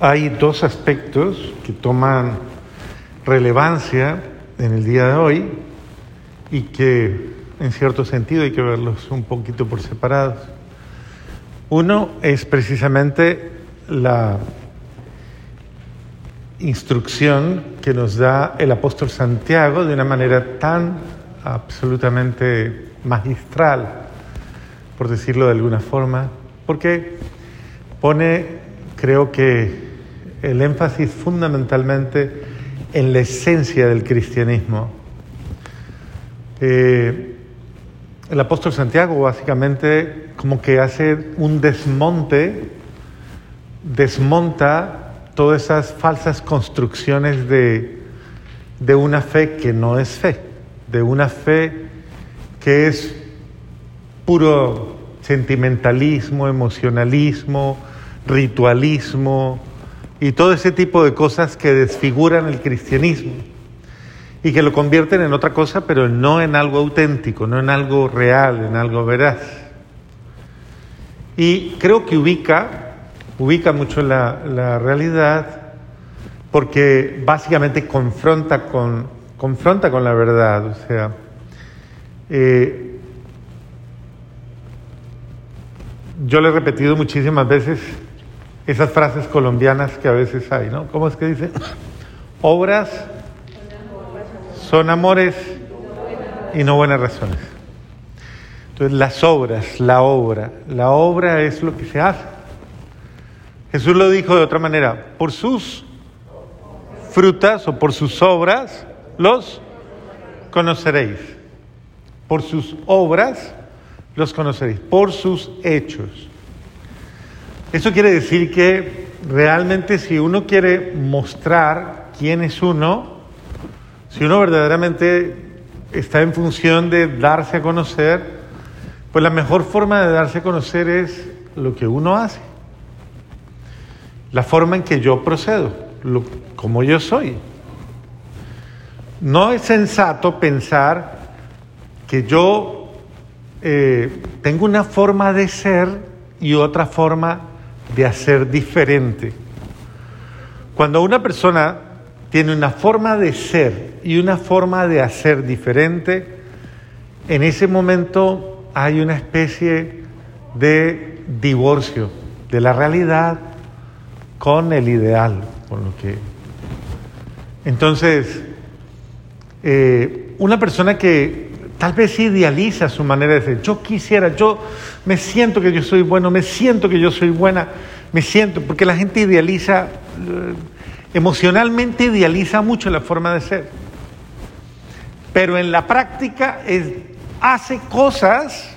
hay dos aspectos que toman relevancia en el día de hoy y que en cierto sentido hay que verlos un poquito por separados. Uno es precisamente la instrucción que nos da el apóstol Santiago de una manera tan absolutamente magistral, por decirlo de alguna forma, porque pone, creo que, el énfasis fundamentalmente en la esencia del cristianismo. Eh, el apóstol Santiago básicamente como que hace un desmonte, desmonta todas esas falsas construcciones de, de una fe que no es fe, de una fe que es puro sentimentalismo, emocionalismo, ritualismo y todo ese tipo de cosas que desfiguran el cristianismo y que lo convierten en otra cosa, pero no en algo auténtico, no en algo real, en algo veraz. Y creo que ubica ubica mucho la, realidad porque básicamente confronta con, confronta con la verdad. O sea, eh, yo le he repetido muchísimas veces esas frases colombianas que a veces hay, ¿no? ¿Cómo es que dice? Obras son amores y no buenas razones. Entonces las obras, la obra, la obra es lo que se hace. Jesús lo dijo de otra manera, por sus frutas o por sus obras los conoceréis. Por sus obras los conoceréis, por sus hechos. Eso quiere decir que realmente si uno quiere mostrar quién es uno, si uno verdaderamente está en función de darse a conocer, pues la mejor forma de darse a conocer es lo que uno hace la forma en que yo procedo, como yo soy. No es sensato pensar que yo eh, tengo una forma de ser y otra forma de hacer diferente. Cuando una persona tiene una forma de ser y una forma de hacer diferente, en ese momento hay una especie de divorcio de la realidad con el ideal, con lo que... Entonces, eh, una persona que tal vez idealiza su manera de ser, yo quisiera, yo me siento que yo soy bueno, me siento que yo soy buena, me siento, porque la gente idealiza, eh, emocionalmente idealiza mucho la forma de ser, pero en la práctica hace cosas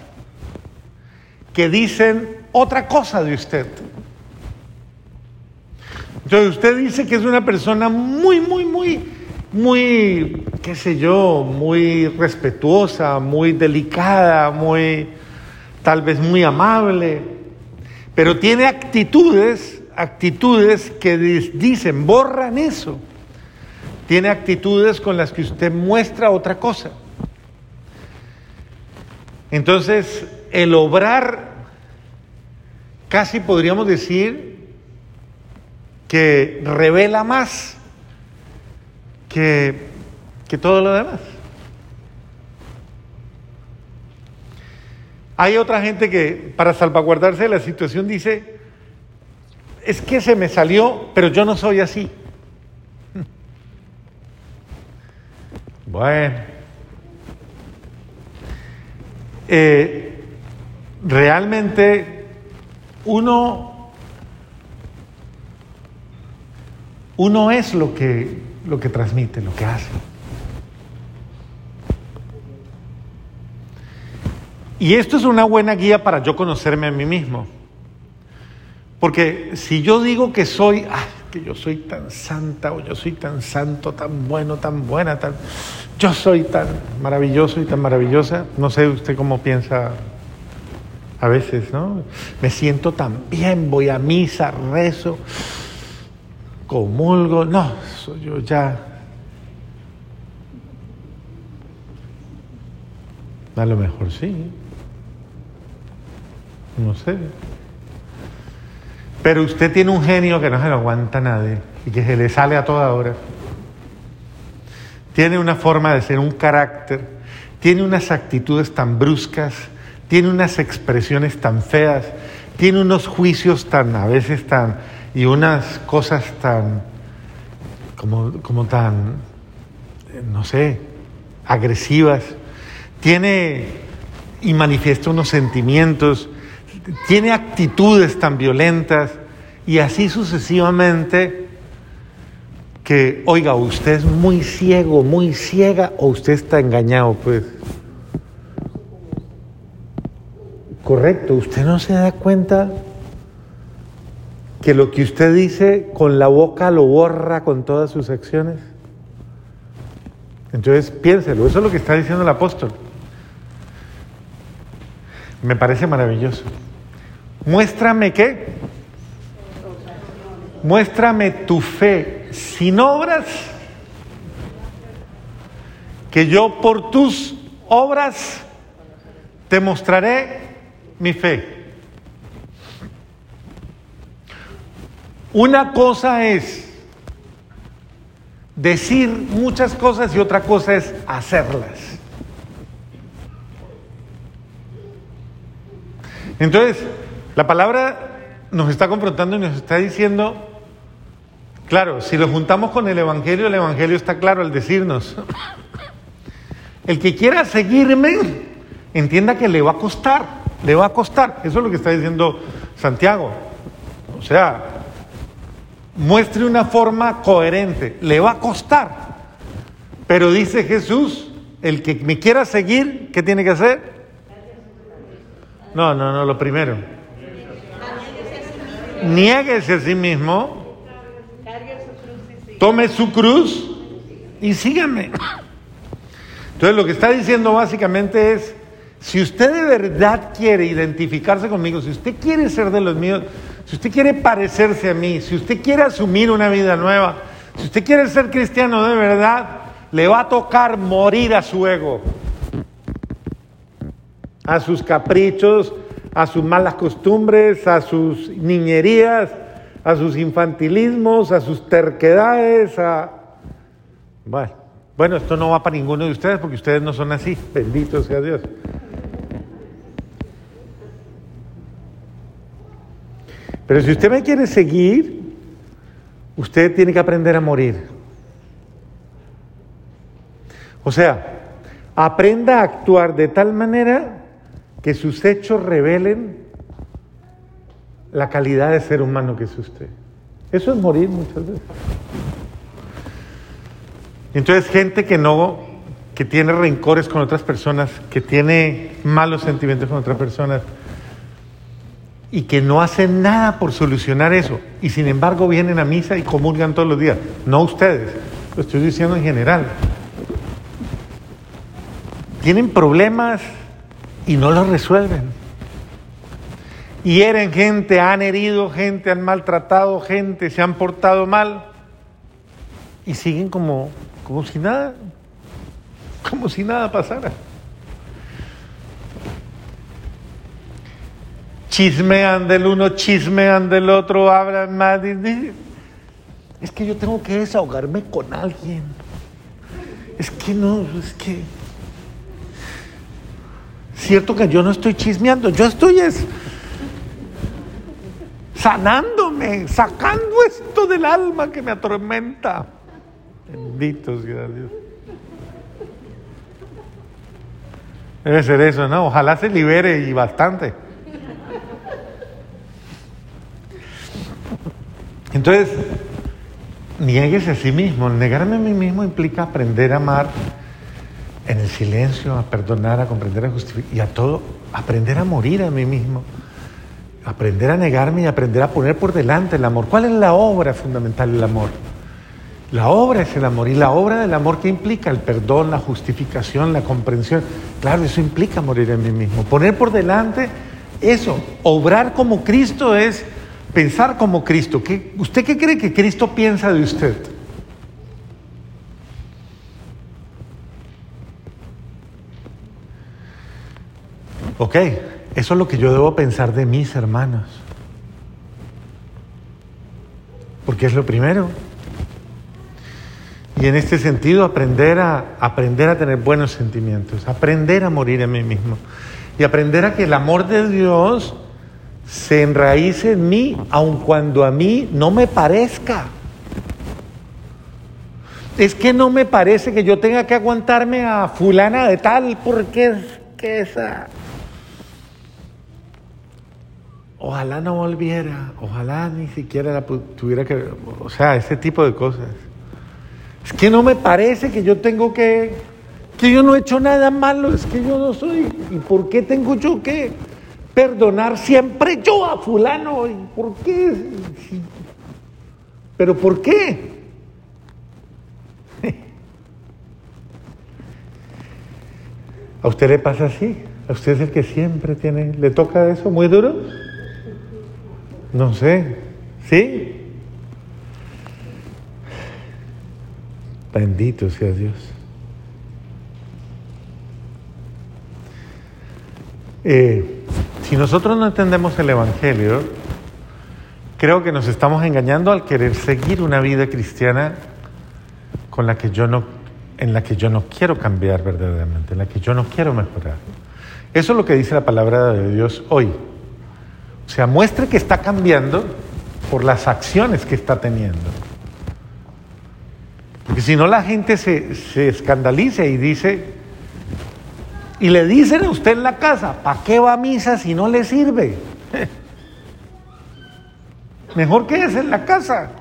que dicen otra cosa de usted. Entonces usted dice que es una persona muy, muy, muy, muy, qué sé yo, muy respetuosa, muy delicada, muy, tal vez muy amable, pero tiene actitudes, actitudes que dicen, borran eso. Tiene actitudes con las que usted muestra otra cosa. Entonces, el obrar, casi podríamos decir, que revela más que, que todo lo demás. Hay otra gente que para salvaguardarse de la situación dice, es que se me salió, pero yo no soy así. Bueno, eh, realmente uno Uno es lo que, lo que transmite, lo que hace. Y esto es una buena guía para yo conocerme a mí mismo. Porque si yo digo que soy, ah, que yo soy tan santa o yo soy tan santo, tan bueno, tan buena, tan, yo soy tan maravilloso y tan maravillosa, no sé usted cómo piensa a veces, ¿no? Me siento tan bien, voy a misa, rezo, comulgo, no, soy yo ya. A lo mejor sí. No sé. Pero usted tiene un genio que no se lo aguanta nadie y que se le sale a toda hora. Tiene una forma de ser, un carácter, tiene unas actitudes tan bruscas, tiene unas expresiones tan feas, tiene unos juicios tan, a veces tan, y unas cosas tan, como, como tan, no sé, agresivas. Tiene y manifiesta unos sentimientos, tiene actitudes tan violentas y así sucesivamente que, oiga, usted es muy ciego, muy ciega o usted está engañado, pues. Correcto, usted no se da cuenta que lo que usted dice con la boca lo borra con todas sus acciones. Entonces piénselo, eso es lo que está diciendo el apóstol. Me parece maravilloso. Muéstrame qué. Muéstrame tu fe sin obras, que yo por tus obras te mostraré mi fe. Una cosa es decir muchas cosas y otra cosa es hacerlas. Entonces, la palabra nos está confrontando y nos está diciendo, claro, si lo juntamos con el Evangelio, el Evangelio está claro al decirnos, el que quiera seguirme, entienda que le va a costar, le va a costar. Eso es lo que está diciendo Santiago. O sea, muestre una forma coherente, le va a costar. Pero dice Jesús, el que me quiera seguir, ¿qué tiene que hacer? No, no, no, lo primero. Niéguese a sí mismo. Tome su cruz y sígame. Entonces lo que está diciendo básicamente es, si usted de verdad quiere identificarse conmigo, si usted quiere ser de los míos, si usted quiere parecerse a mí, si usted quiere asumir una vida nueva, si usted quiere ser cristiano de verdad, le va a tocar morir a su ego a sus caprichos, a sus malas costumbres, a sus niñerías, a sus infantilismos, a sus terquedades, a... Bueno, bueno, esto no va para ninguno de ustedes porque ustedes no son así, bendito sea Dios. Pero si usted me quiere seguir, usted tiene que aprender a morir. O sea, aprenda a actuar de tal manera que sus hechos revelen la calidad de ser humano que es usted. Eso es morir muchas veces. Entonces, gente que no, que tiene rencores con otras personas, que tiene malos sentimientos con otras personas y que no hacen nada por solucionar eso, y sin embargo vienen a misa y comulgan todos los días. No ustedes, lo estoy diciendo en general. Tienen problemas y no lo resuelven. Hieren gente, han herido gente, han maltratado gente, se han portado mal y siguen como, como si nada, como si nada pasara. Chismean del uno, chismean del otro, hablan más. Es que yo tengo que desahogarme con alguien. Es que no, es que Cierto que yo no estoy chismeando, yo estoy es sanándome, sacando esto del alma que me atormenta. Bendito sea Dios. Debe ser eso, ¿no? Ojalá se libere y bastante. Entonces, nieguese a sí mismo. Negarme a mí mismo implica aprender a amar en el silencio, a perdonar, a comprender, a justificar y a todo, aprender a morir a mí mismo, aprender a negarme y aprender a poner por delante el amor. ¿Cuál es la obra fundamental del amor? La obra es el amor y la obra del amor que implica el perdón, la justificación, la comprensión. Claro, eso implica morir a mí mismo. Poner por delante eso, obrar como Cristo es pensar como Cristo. ¿Usted qué cree que Cristo piensa de usted? Ok, eso es lo que yo debo pensar de mis hermanos. porque es lo primero. Y en este sentido, aprender a, aprender a tener buenos sentimientos, aprender a morir a mí mismo y aprender a que el amor de Dios se enraíce en mí, aun cuando a mí no me parezca. Es que no me parece que yo tenga que aguantarme a fulana de tal porque es que esa... Ojalá no volviera, ojalá ni siquiera la tuviera que... O sea, ese tipo de cosas. Es que no me parece que yo tengo que... Que yo no he hecho nada malo, es que yo no soy... ¿Y por qué tengo yo que perdonar siempre yo a fulano? ¿Y por qué? ¿Pero por qué? ¿A usted le pasa así? ¿A usted es el que siempre tiene, le toca eso muy duro? No sé. ¿Sí? Bendito sea Dios. Eh, si nosotros no entendemos el Evangelio, creo que nos estamos engañando al querer seguir una vida cristiana con la que yo no, en la que yo no quiero cambiar verdaderamente, en la que yo no quiero mejorar. Eso es lo que dice la palabra de Dios hoy. O sea, muestre que está cambiando por las acciones que está teniendo. Porque si no la gente se, se escandaliza y dice, y le dicen a usted en la casa, ¿para qué va a misa si no le sirve? Mejor que es en la casa.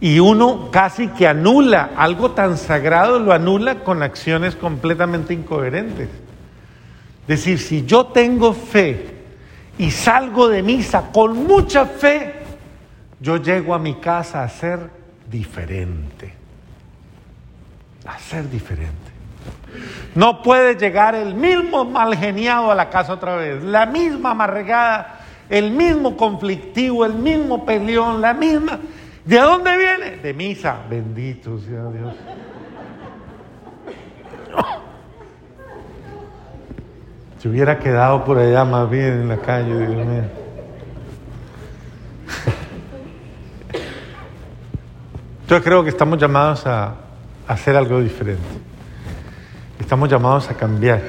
Y uno casi que anula algo tan sagrado, lo anula con acciones completamente incoherentes. Es decir, si yo tengo fe y salgo de misa con mucha fe, yo llego a mi casa a ser diferente. A ser diferente. No puede llegar el mismo mal geniado a la casa otra vez, la misma amarregada, el mismo conflictivo, el mismo peleón, la misma. ¿De dónde viene? De misa. Bendito sea Dios. Se hubiera quedado por allá más bien en la calle, Dios mío. Yo creo que estamos llamados a, hacer algo diferente. Estamos llamados a cambiar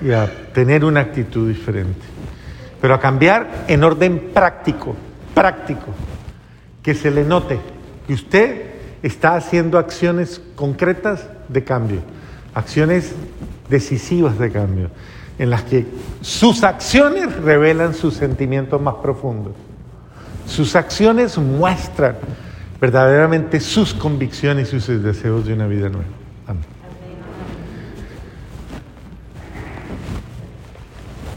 y a tener una actitud diferente. Pero a cambiar en orden práctico, práctico. Que se le note que usted está haciendo acciones concretas de cambio, acciones decisivas de cambio en las que sus acciones revelan sus sentimientos más profundos. Sus acciones muestran verdaderamente sus convicciones y sus deseos de una vida nueva.